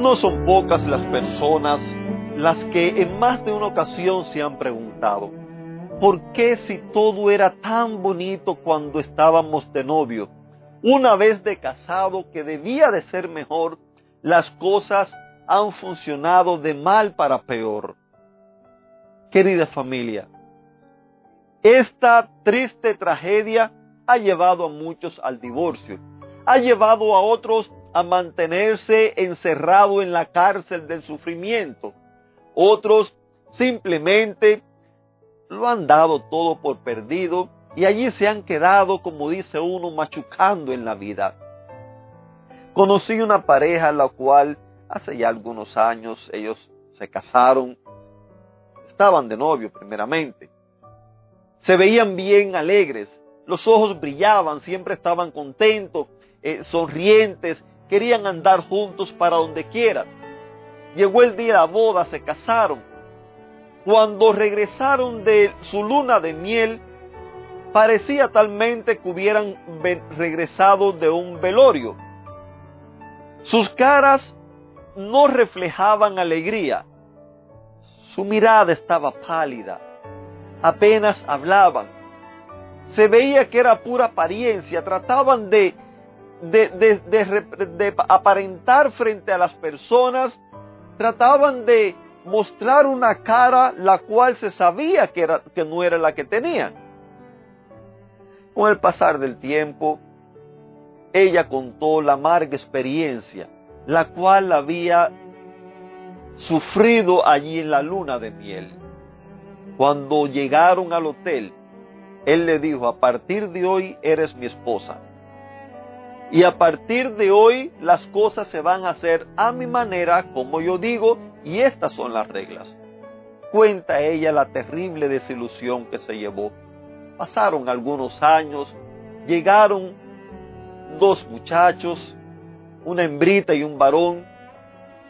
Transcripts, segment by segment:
No son pocas las personas las que en más de una ocasión se han preguntado, ¿por qué si todo era tan bonito cuando estábamos de novio? Una vez de casado que debía de ser mejor, las cosas han funcionado de mal para peor. Querida familia, esta triste tragedia ha llevado a muchos al divorcio, ha llevado a otros a mantenerse encerrado en la cárcel del sufrimiento. Otros simplemente lo han dado todo por perdido y allí se han quedado, como dice uno, machucando en la vida. Conocí una pareja la cual hace ya algunos años ellos se casaron, estaban de novio primeramente. Se veían bien alegres, los ojos brillaban, siempre estaban contentos, eh, sonrientes, querían andar juntos para donde quiera. Llegó el día de la boda, se casaron. Cuando regresaron de su luna de miel, parecía talmente que hubieran regresado de un velorio. Sus caras no reflejaban alegría. Su mirada estaba pálida. Apenas hablaban. Se veía que era pura apariencia. Trataban de de, aparentar frente a las personas, trataban de mostrar una cara la cual se sabía que, era, que no era la que tenían. Con el pasar del tiempo, ella contó la amarga experiencia, la cual había sufrido allí en la luna de miel. Cuando llegaron al hotel, él le dijo, a partir de hoy eres mi esposa. Y a partir de hoy las cosas se van a hacer a mi manera, como yo digo, y estas son las reglas. Cuenta ella la terrible desilusión que se llevó. Pasaron algunos años, llegaron dos muchachos, una hembrita y un varón,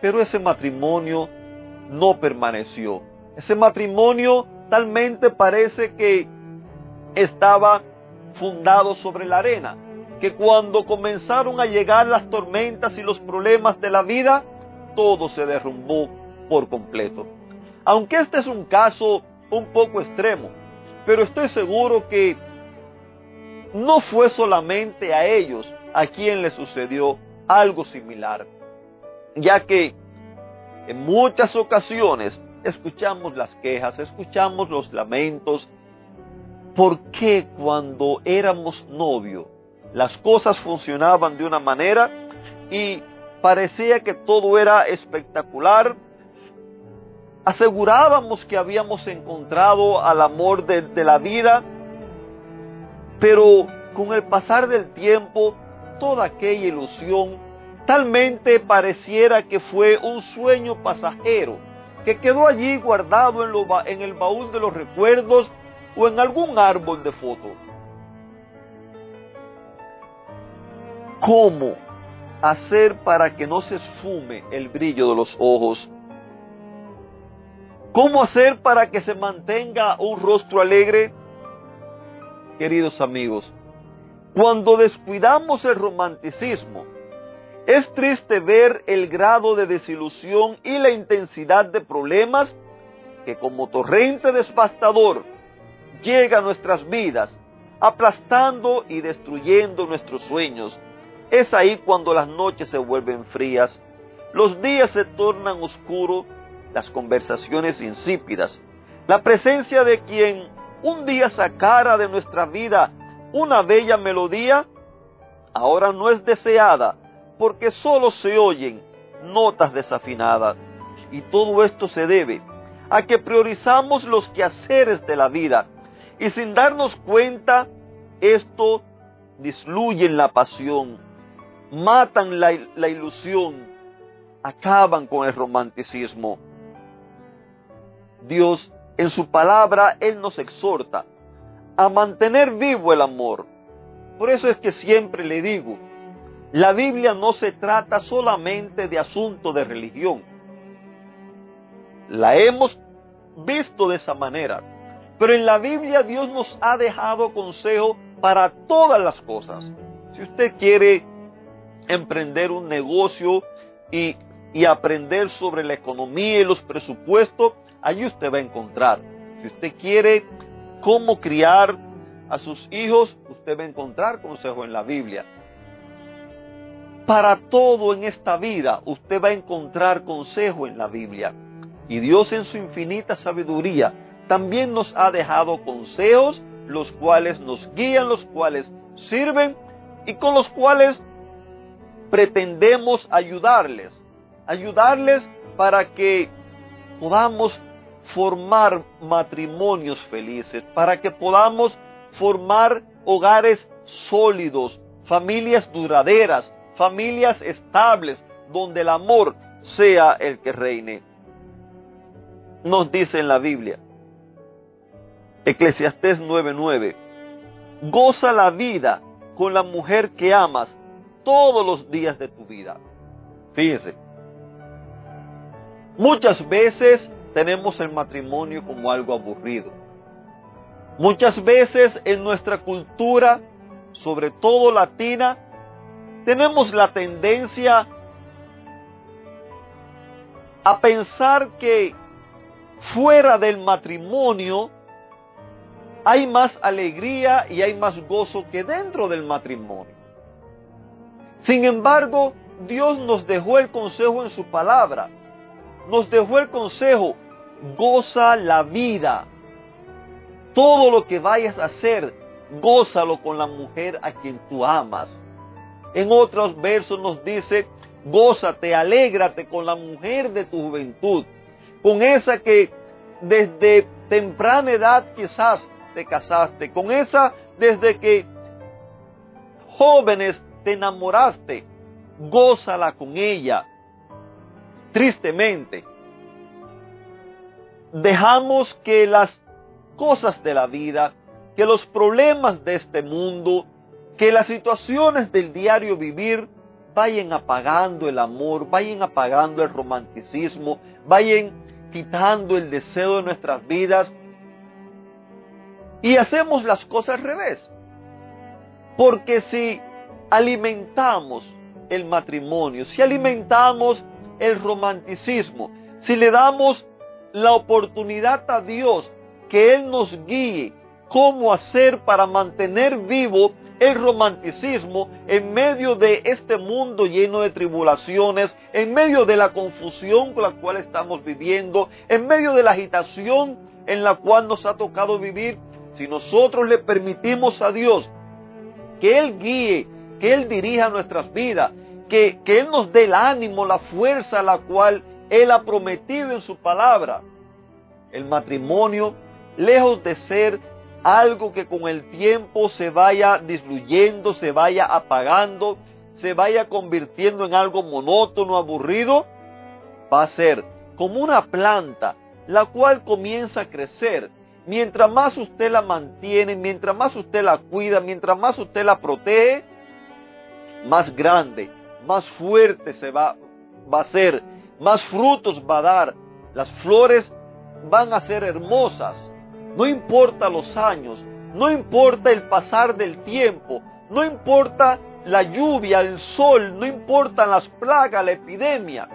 pero ese matrimonio no permaneció. Ese matrimonio talmente parece que estaba fundado sobre la arena que cuando comenzaron a llegar las tormentas y los problemas de la vida, todo se derrumbó por completo. Aunque este es un caso un poco extremo, pero estoy seguro que no fue solamente a ellos a quien le sucedió algo similar, ya que en muchas ocasiones escuchamos las quejas, escuchamos los lamentos, ¿por qué cuando éramos novios las cosas funcionaban de una manera y parecía que todo era espectacular. Asegurábamos que habíamos encontrado al amor de, de la vida, pero con el pasar del tiempo, toda aquella ilusión talmente pareciera que fue un sueño pasajero, que quedó allí guardado en, lo, en el baúl de los recuerdos o en algún árbol de foto. ¿Cómo hacer para que no se esfume el brillo de los ojos? ¿Cómo hacer para que se mantenga un rostro alegre? Queridos amigos, cuando descuidamos el romanticismo, es triste ver el grado de desilusión y la intensidad de problemas que como torrente devastador llega a nuestras vidas, aplastando y destruyendo nuestros sueños es ahí cuando las noches se vuelven frías, los días se tornan oscuros, las conversaciones insípidas, la presencia de quien un día sacara de nuestra vida una bella melodía, ahora no es deseada porque solo se oyen notas desafinadas. Y todo esto se debe a que priorizamos los quehaceres de la vida y sin darnos cuenta esto disluye la pasión, matan la, ilusión acaban con el romanticismo. Dios, en su palabra, Él nos exhorta a mantener vivo el amor. Por eso es que siempre le digo, la Biblia no se trata solamente de asunto de religión. La hemos visto de esa manera. Pero en la Biblia Dios nos ha dejado consejo para todas las cosas. Si usted quiere emprender un negocio y, y aprender sobre la economía y los presupuestos, allí usted va a encontrar. Si usted quiere cómo criar a sus hijos, usted va a encontrar consejo en la Biblia. Para todo en esta vida, usted va a encontrar consejo en la Biblia. Y Dios en su infinita sabiduría también nos ha dejado consejos, los cuales nos guían, los cuales sirven y con los cuales pretendemos ayudarles. Ayudarles para que podamos formar matrimonios felices, para que podamos formar hogares sólidos, familias duraderas, familias estables, donde el amor sea el que reine. Nos dice en la Biblia, Eclesiastés 9:9, goza la vida con la mujer que amas todos los días de tu vida. Fíjese, muchas veces tenemos el matrimonio como algo aburrido. Muchas veces en nuestra cultura, sobre todo latina, tenemos la tendencia a pensar que fuera del matrimonio hay más alegría y hay más gozo que dentro del matrimonio. Sin embargo, Dios nos dejó el consejo en su palabra. Nos dejó el consejo, goza la vida. Todo lo que vayas a hacer, gózalo con la mujer a quien tú amas. En otros versos nos dice, gózate, alégrate con la mujer de tu juventud, con esa que desde temprana edad quizás te casaste, con esa desde que jóvenes te enamoraste, gózala con ella. Tristemente, dejamos que las cosas de la vida, que los problemas de este mundo, que las situaciones del diario vivir vayan apagando el amor, vayan apagando el romanticismo, vayan quitando el deseo de nuestras vidas y hacemos las cosas al revés. Porque si alimentamos el matrimonio, si alimentamos el romanticismo, si le damos la oportunidad a Dios que Él nos guíe cómo hacer para mantener vivo el romanticismo en medio de este mundo lleno de tribulaciones, en medio de la confusión con la cual estamos viviendo, en medio de la agitación en la cual nos ha tocado vivir, si nosotros le permitimos a Dios que Él guíe, que Él dirija nuestras vidas, que, que Él nos dé el ánimo, la fuerza la cual Él ha prometido en su palabra, el matrimonio, lejos de ser algo que con el tiempo se vaya diluyendo, se vaya apagando, se vaya convirtiendo en algo monótono, aburrido, va a ser como una planta, la cual comienza a crecer. Mientras más usted la mantiene, mientras más usted la cuida, mientras más usted la protege, más grande, más fuerte se va, va a ser, más frutos va a dar. Las flores van a ser hermosas. No importa los años, no importa el pasar del tiempo, no importa la lluvia, el sol, no importan las plagas, la epidemia.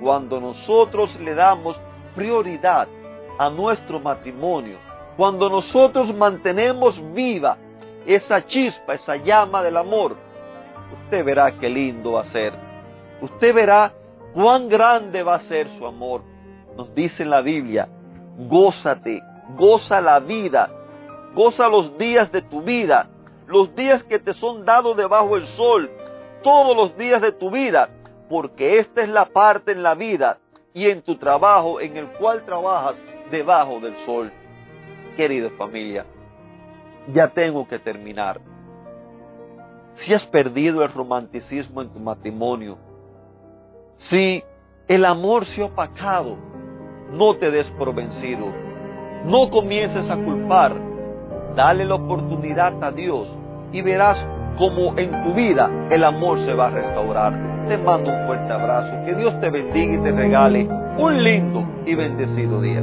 Cuando nosotros le damos prioridad a nuestro matrimonio, cuando nosotros mantenemos viva esa chispa, esa llama del amor, usted verá qué lindo va a ser. Usted verá cuán grande va a ser su amor. Nos dice en la Biblia, gózate, goza la vida, goza los días de tu vida, los días que te son dados debajo del sol, todos los días de tu vida, porque esta es la parte en la vida y en tu trabajo en el cual trabajas debajo del sol. Querida familia, ya tengo que terminar. Si has perdido el romanticismo en tu matrimonio, si El amor se ha opacado. No te des por vencido. No comiences a culpar. Dale la oportunidad a Dios y verás cómo en tu vida el amor se va a restaurar. Te mando un fuerte abrazo. Que Dios te bendiga y te regale un lindo y bendecido día.